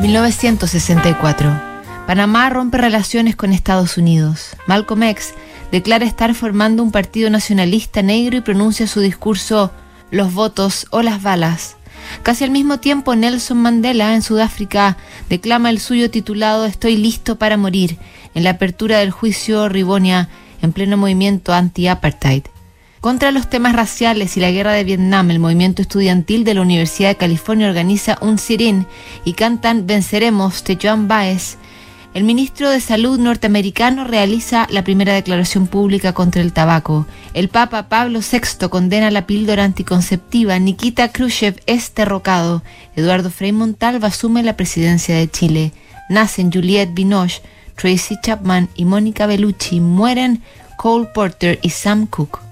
1964. Panamá rompe relaciones con Estados Unidos. Malcolm X declara estar formando un partido nacionalista negro y pronuncia su discurso Los votos o las balas. Casi al mismo tiempo, Nelson Mandela, en Sudáfrica, declama el suyo titulado Estoy listo para morir, en la apertura del juicio Ribonia, en pleno movimiento anti-apartheid. Contra los temas raciales y la guerra de Vietnam, el movimiento estudiantil de la Universidad de California organiza un sirín y cantan Venceremos de Joan Baez. El ministro de Salud norteamericano realiza la primera declaración pública contra el tabaco. El Papa Pablo VI condena la píldora anticonceptiva. Nikita Khrushchev es derrocado. Eduardo Frei Montalva asume la presidencia de Chile. Nacen Juliette Binoche, Tracy Chapman y Mónica Bellucci. Mueren Cole Porter y Sam Cooke.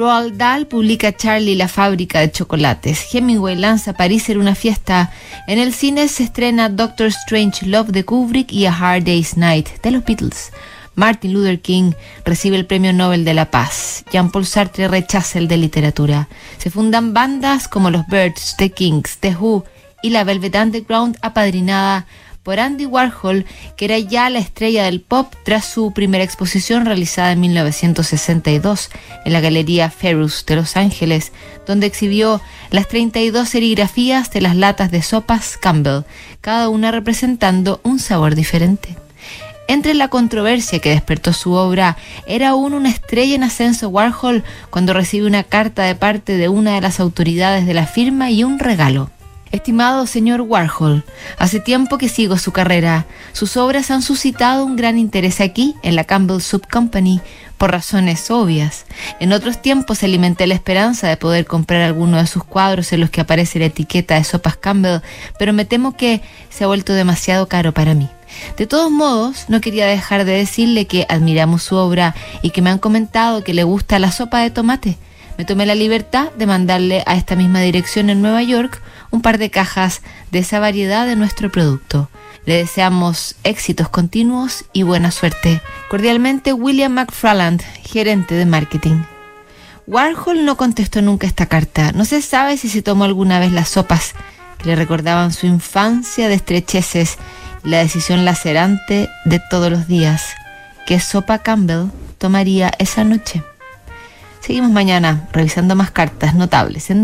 Roald Dahl publica Charlie la fábrica de chocolates. Hemingway lanza París en una fiesta. En el cine se estrena Doctor Strange Love de Kubrick y A Hard Day's Night de los Beatles. Martin Luther King recibe el Premio Nobel de la Paz. Jean-Paul Sartre rechaza el de literatura. Se fundan bandas como los Birds, The Kings, The Who y la Velvet Underground apadrinada por Andy Warhol, que era ya la estrella del pop tras su primera exposición realizada en 1962 en la Galería Ferus de Los Ángeles, donde exhibió las 32 serigrafías de las latas de sopas Campbell, cada una representando un sabor diferente. Entre la controversia que despertó su obra, era aún una estrella en ascenso Warhol cuando recibe una carta de parte de una de las autoridades de la firma y un regalo. Estimado señor Warhol, hace tiempo que sigo su carrera. Sus obras han suscitado un gran interés aquí, en la Campbell Soup Company, por razones obvias. En otros tiempos alimenté la esperanza de poder comprar alguno de sus cuadros en los que aparece la etiqueta de sopas Campbell, pero me temo que se ha vuelto demasiado caro para mí. De todos modos, no quería dejar de decirle que admiramos su obra y que me han comentado que le gusta la sopa de tomate. Me tomé la libertad de mandarle a esta misma dirección en Nueva York un par de cajas de esa variedad de nuestro producto. Le deseamos éxitos continuos y buena suerte. Cordialmente, William McFarland, gerente de marketing. Warhol no contestó nunca esta carta. No se sabe si se tomó alguna vez las sopas que le recordaban su infancia de estrecheces y la decisión lacerante de todos los días. ¿Qué sopa Campbell tomaría esa noche? Seguimos mañana revisando más cartas notables en